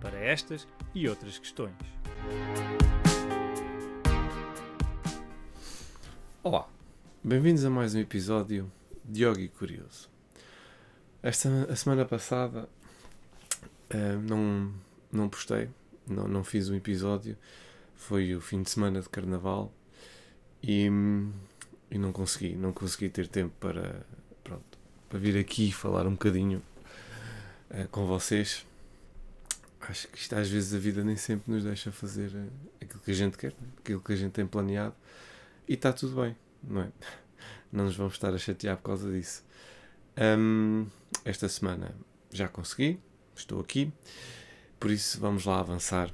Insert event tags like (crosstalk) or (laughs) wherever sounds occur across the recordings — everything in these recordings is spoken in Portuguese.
para estas e outras questões. Olá, bem-vindos a mais um episódio de Yogi Curioso. Esta a semana passada uh, não, não postei, não, não fiz um episódio, foi o fim de semana de carnaval e, e não consegui, não consegui ter tempo para, pronto, para vir aqui falar um bocadinho uh, com vocês acho que isto às vezes a vida nem sempre nos deixa fazer eh, aquilo que a gente quer, aquilo que a gente tem planeado e está tudo bem, não é? (laughs) Não nos vamos estar a chatear por causa disso. Um, esta semana já consegui, estou aqui, por isso vamos lá avançar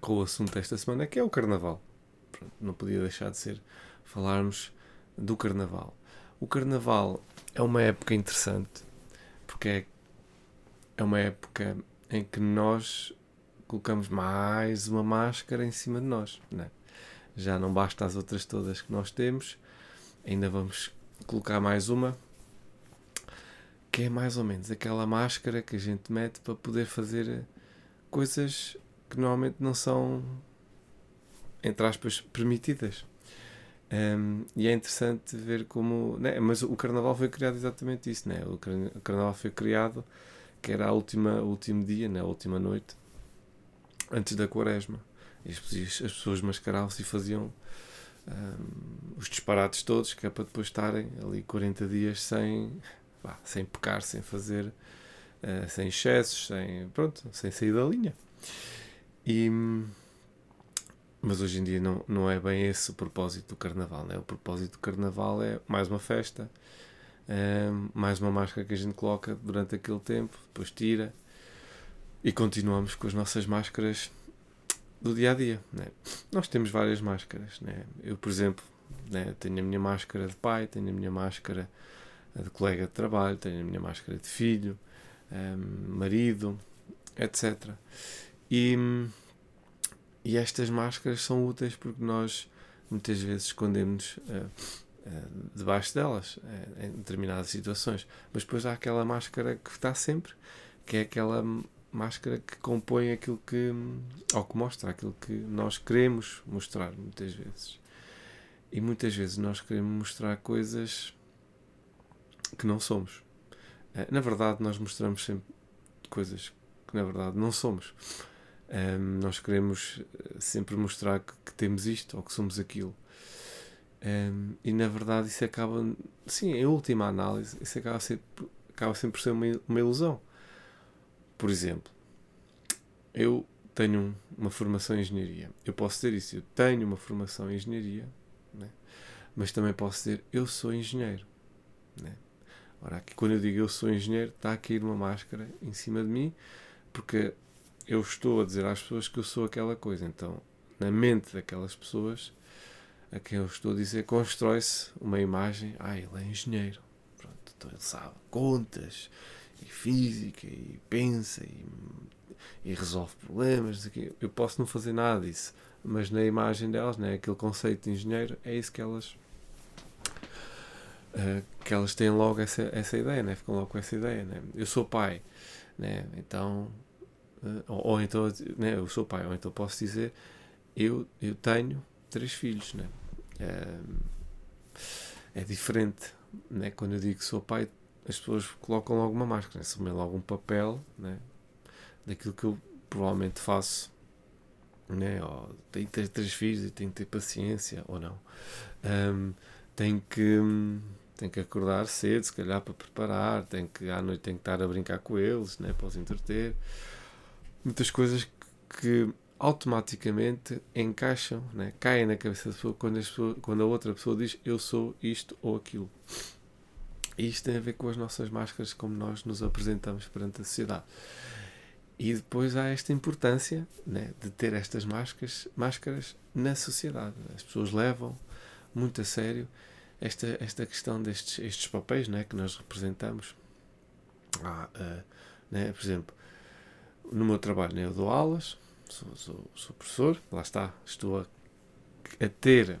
com o assunto desta semana que é o Carnaval. Pronto, não podia deixar de ser falarmos do Carnaval. O Carnaval é uma época interessante porque é, é uma época em que nós colocamos mais uma máscara em cima de nós. Não é? Já não basta as outras todas que nós temos, ainda vamos colocar mais uma, que é mais ou menos aquela máscara que a gente mete para poder fazer coisas que normalmente não são, entre aspas, permitidas. Um, e é interessante ver como. Né? Mas o carnaval foi criado exatamente isso, né? O carnaval foi criado que era a última, o último dia, né, última noite, antes da quaresma. E as, as pessoas mascaravam-se e faziam um, os disparates todos, que é para depois estarem ali 40 dias sem, sem pecar, sem fazer, uh, sem excessos, sem, pronto, sem sair da linha. E, mas hoje em dia não, não é bem esse o propósito do carnaval. Né? O propósito do carnaval é mais uma festa, mais uma máscara que a gente coloca durante aquele tempo, depois tira e continuamos com as nossas máscaras do dia a dia. Né? Nós temos várias máscaras. Né? Eu, por exemplo, né, tenho a minha máscara de pai, tenho a minha máscara de colega de trabalho, tenho a minha máscara de filho, um, marido, etc. E, e estas máscaras são úteis porque nós muitas vezes escondemos uh, debaixo delas, eh, em determinadas situações. Mas depois há aquela máscara que está sempre, que é aquela máscara que compõe aquilo que, ou que mostra aquilo que nós queremos mostrar, muitas vezes. E muitas vezes nós queremos mostrar coisas que não somos. Eh, na verdade, nós mostramos sempre coisas que na verdade não somos. Nós queremos sempre mostrar que, temos isto ou que somos aquilo. Um, e na verdade isso acaba, sim, em última análise, isso acaba, ser, acaba sempre por ser uma, uma ilusão. Por exemplo, eu tenho uma formação em engenharia. Eu posso dizer isso, eu tenho uma formação em engenharia, né? mas também posso dizer eu sou engenheiro. Né? Ora, aqui, quando eu digo eu sou engenheiro, está a cair uma máscara em cima de mim, porque eu estou a dizer às pessoas que eu sou aquela coisa. Então, na mente daquelas pessoas, a quem eu estou a dizer, constrói-se uma imagem. Ah, ele é engenheiro. Pronto, então ele sabe contas e física e pensa e, e resolve problemas. Eu posso não fazer nada disso, mas na imagem delas, né, aquele conceito de engenheiro, é isso que elas. Uh, que elas têm logo essa, essa ideia, né? ficam logo com essa ideia. Né? Eu sou pai, né? então, uh, ou, ou, então, né? eu sou pai, ou então posso dizer, eu, eu tenho três filhos, né? É, diferente. Né? Quando eu digo que sou pai, as pessoas colocam logo uma máscara, assumem logo um papel né? daquilo que eu provavelmente faço. Né? Ou tenho que ter três filhos e tenho que ter paciência ou não. Um, tenho que tenho que acordar cedo, se calhar para preparar, tenho que à noite tenho que estar a brincar com eles, né, para os entreter. Muitas coisas que automaticamente encaixam, né? caem na cabeça da pessoa quando, quando a outra pessoa diz eu sou isto ou aquilo. E isto tem a ver com as nossas máscaras, como nós nos apresentamos perante a sociedade. E depois há esta importância né, de ter estas máscaras, máscaras na sociedade. As pessoas levam muito a sério esta, esta questão destes estes papéis né, que nós representamos. Ah, uh, né, por exemplo, no meu trabalho né, eu dou aulas, sou, sou, sou professor, lá está, estou a, a ter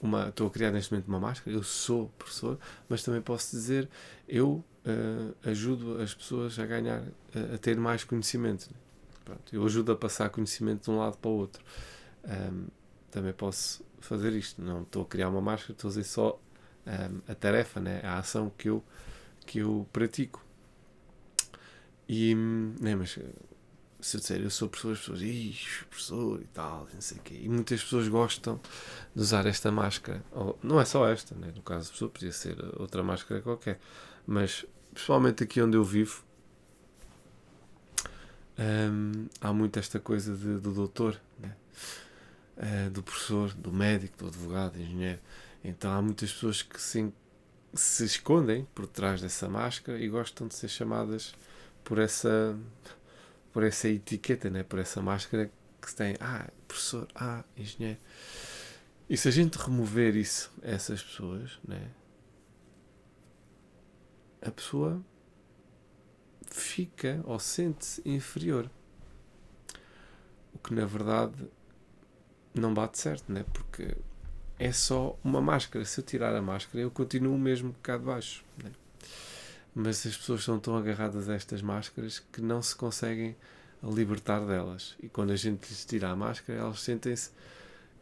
uma, estou a criar neste momento uma máscara, eu sou professor, mas também posso dizer, eu uh, ajudo as pessoas a ganhar, uh, a ter mais conhecimento. Né? Pronto, eu ajudo a passar conhecimento de um lado para o outro. Um, também posso fazer isto, não estou a criar uma máscara, estou a dizer só um, a tarefa, né? a ação que eu, que eu pratico. E, né, mas se eu disser eu sou professor, as pessoas, ixi, professor e tal, não sei o quê. E muitas pessoas gostam de usar esta máscara. Ou, não é só esta, né? no caso pessoa, podia ser outra máscara qualquer. Mas, pessoalmente aqui onde eu vivo, hum, há muito esta coisa de, do doutor, né? Uh, do professor, do médico, do advogado, do engenheiro. Então há muitas pessoas que se, se escondem por trás dessa máscara e gostam de ser chamadas por essa por essa etiqueta, né? por essa máscara que se tem. Ah, professor, ah, engenheiro. E se a gente remover isso, essas pessoas, né? a pessoa fica ou sente-se inferior. O que na verdade não bate certo, né? porque é só uma máscara. Se eu tirar a máscara, eu continuo mesmo cá de baixo. Né? Mas as pessoas são tão agarradas a estas máscaras que não se conseguem libertar delas. E quando a gente lhes tira a máscara, elas sentem-se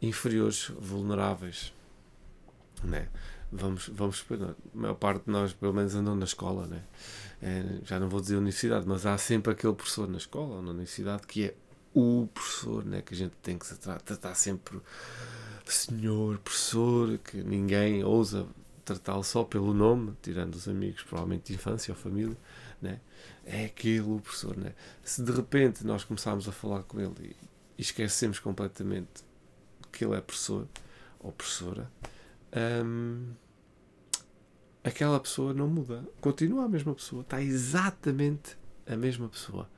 inferiores, vulneráveis. Né? Vamos, vamos, a maior parte de nós, pelo menos, andam na escola. Né? É, já não vou dizer universidade, mas há sempre aquele professor na escola ou na universidade que é o professor, né? que a gente tem que se tratar, tratar sempre senhor, professor, que ninguém ousa tratá-lo só pelo nome, tirando os amigos, provavelmente de infância ou família, né? é aquele o professor. Né? Se de repente nós começarmos a falar com ele e, esquecemos completamente que ele é professor ou professora, hum, aquela pessoa não muda. Continua a mesma pessoa, está exatamente a mesma pessoa.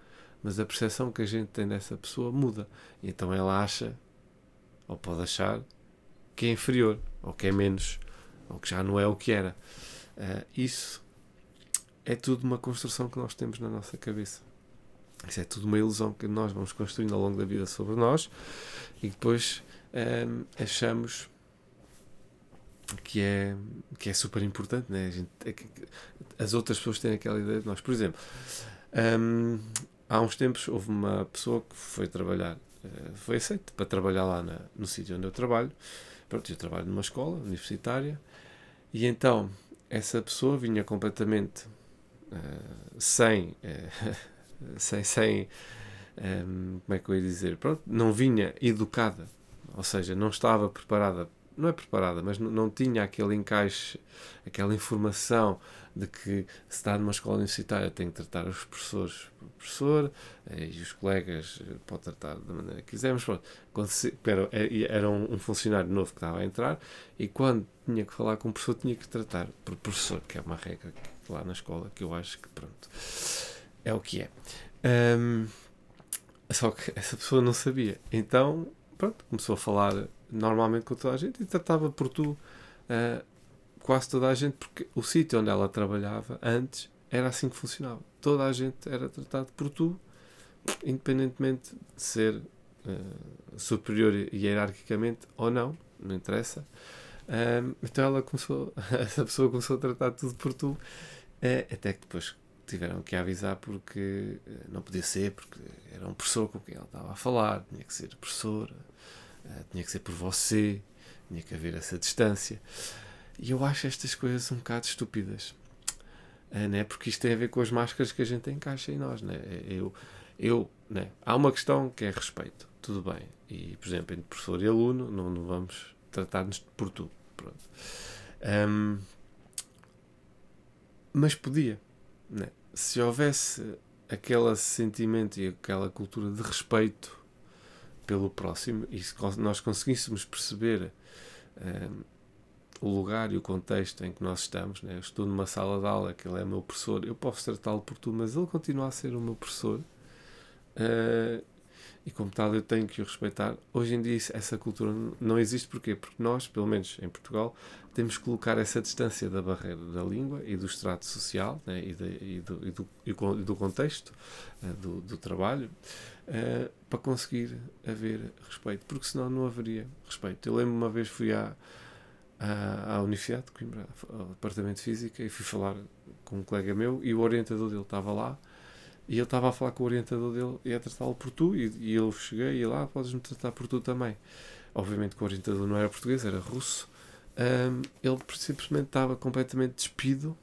Mas a percepção que a gente tem dessa pessoa muda. E então ela acha, ou pode achar, que é inferior, ou que é menos ou que já não é o que era. Uh, isso é tudo uma construção que nós temos na nossa cabeça. Isso é tudo uma ilusão que nós vamos construindo ao longo da vida sobre nós e depois um, eh, achamos que é, que é super importante. Né? Gente, é que, as outras pessoas têm aquela ideia de nós. Por exemplo, um, há uns tempos houve uma pessoa que foi trabalhar, foi aceita para trabalhar lá na, no sítio onde eu trabalho. Pronto, eu trabalho numa escola universitária e então, essa pessoa vinha completamente uh, sem, uh, (laughs) sem, sem um, ehm, como é que eu ia dizer, pronto, não vinha educada, ou seja, não estava preparada, não é preparada, mas não, tinha aquele encaixe, aquela informação de que se está numa escola universitária tem que tratar os professores por professor eh, e os colegas eh, pode tratar da maneira que quisermos. Pronto, quando se, era, era um, um, funcionário novo que estava a entrar e quando tinha que falar com o professor tinha que tratar por professor, que é uma regra que, lá na escola que eu acho que pronto é o que é. Um, só que essa pessoa não sabia. Então, pronto, começou a falar normalmente com toda a gente e tratava por tu. Uh, quase toda a gente, porque o sítio onde ela trabalhava antes era assim que funcionava. Toda a gente era tratado por tu, independentemente de ser uh, superior hierarquicamente ou não, não interessa. Um, então ela começou, (laughs) essa pessoa começou a tratar tudo por tu, uh, até que depois tiveram que avisar porque não podia ser, porque era um professor com quem ela estava a falar, tinha que ser professor, tinha que ser por você, tinha que haver essa distância. E eu acho estas coisas um bocado estúpidas. É, né? Porque isto tem a ver com as máscaras que a gente encaixa em nós. Né? Eu, eu, né? Há uma questão que é respeito. Tudo bem. E, por exemplo, entre professor e aluno, não, não vamos tratar-nos por tu. Pronto. Um, mas podia. Né? Se houvesse aquele sentimento e aquela cultura de respeito pelo próximo e se nós conseguíssemos perceber um, o lugar e o contexto em que nós estamos. Né? Eu estou numa sala de aula, que ele é meu professor, eu posso tratá-lo por tu, mas ele continua a ser o meu professor. uh, e como tal eu tenho que o respeitar. Hoje em dia essa cultura não existe porquê? Porque nós, pelo menos em Portugal, temos que colocar essa distância da barreira da língua e do extrato social né, e, de, e, do, e, do, e, do, contexto uh, do, do, trabalho uh, para conseguir haver respeito, porque senão não haveria respeito. Eu lembro uma vez fui à, à, à de Coimbra, ao Departamento de Física, e fui falar com um colega meu e o orientador dele estava lá e ele estava a falar com o orientador dele e a tratá-lo por tu. E, e eu cheguei e lá, ah, podes-me tratar por tu também. Obviamente que o orientador não era português, era russo. Um, ele simplesmente estava completamente despido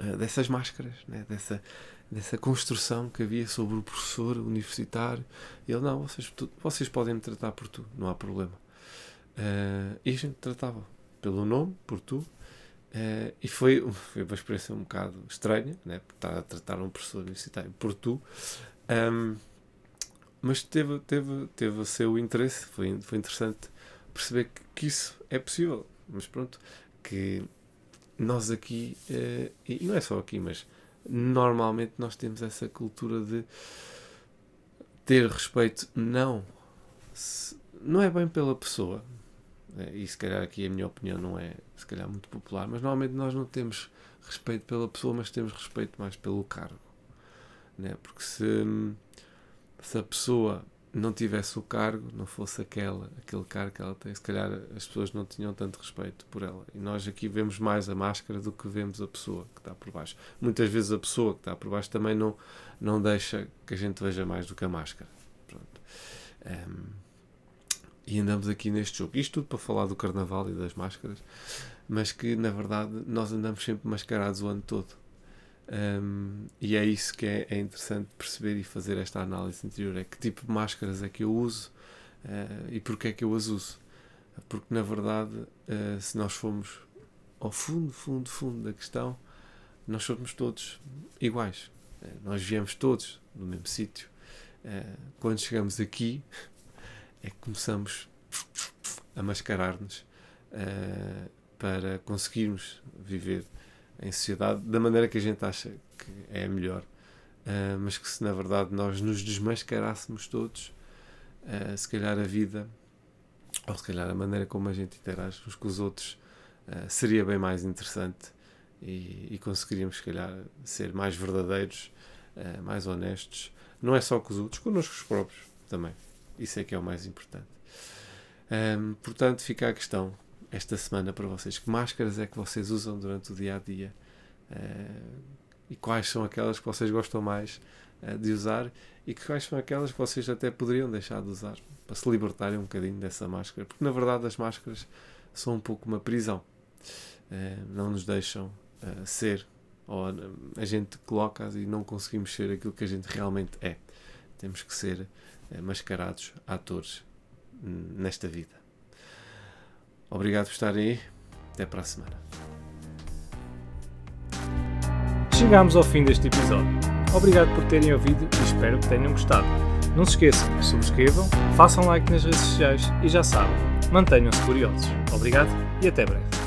uh, dessas máscaras, né? dessa, dessa construção que havia sobre o professor universitário. Ele, não, vocês, tu, vocês podem me tratar por tu, não há problema. Uh, e a gente tratava pelo nome, por tu, Uh, e foi, foi uma experiência um bocado estranha, né? porque estar a tratar um professor universitário por tu, um, mas teve, teve, teve o seu interesse, foi, foi interessante perceber que, que isso é possível. Mas pronto, que nós aqui, uh, e não é só aqui, mas normalmente nós temos essa cultura de ter respeito, não, se, não é bem pela pessoa, e se calhar aqui a minha opinião não é se calhar muito popular, mas normalmente nós não temos respeito pela pessoa, mas temos respeito mais pelo cargo. Né? Porque se, se a pessoa não tivesse o cargo, não fosse aquela, aquele cargo que ela tem, se calhar as pessoas não tinham tanto respeito por ela. E nós aqui vemos mais a máscara do que vemos a pessoa que está por baixo. Muitas vezes a pessoa que está por baixo também não, não deixa que a gente veja mais do que a máscara. Pronto. Um, e andamos aqui neste jogo. Isto tudo para falar do carnaval e das máscaras, mas que na verdade nós andamos sempre mascarados o ano todo. Um, e é isso que é, é, interessante perceber e fazer esta análise interior: é que tipo de máscaras é que eu uso uh, e porque é que eu as uso. Porque na verdade, uh, se nós formos ao fundo, fundo, fundo da questão, nós somos todos iguais. Uh, nós viemos todos do mesmo sítio. quando chegamos aqui, é que começamos a mascarar-nos uh, para conseguirmos viver em sociedade da maneira que a gente acha que é melhor, uh, mas que se na verdade nós nos desmascarássemos todos, uh, se calhar a vida, ou se calhar a maneira como a gente interage uns com os outros, seria bem mais interessante e, e, conseguiríamos, se calhar, ser mais verdadeiros, mais honestos, não é só com os outros, connosco os próprios também. Isso é que é o mais importante. Um, portanto, fica a questão esta semana para vocês: que máscaras é que vocês usam durante o dia a dia? Uh, e quais são aquelas que vocês gostam mais uh, de usar? E quais são aquelas que vocês até poderiam deixar de usar para se libertarem um bocadinho dessa máscara? Porque na verdade as máscaras são um pouco uma prisão, uh, não nos deixam ser, ou a gente coloca e não conseguimos ser aquilo que a gente realmente é. Temos que ser mascarados atores nesta vida. Obrigado por estarem aí. Até para a semana. Chegamos ao fim deste episódio. Obrigado por terem ouvido e espero que tenham gostado. Não se esqueçam subscrevam, façam like nas redes sociais e já sabem, mantenham-se curiosos. Obrigado e até breve.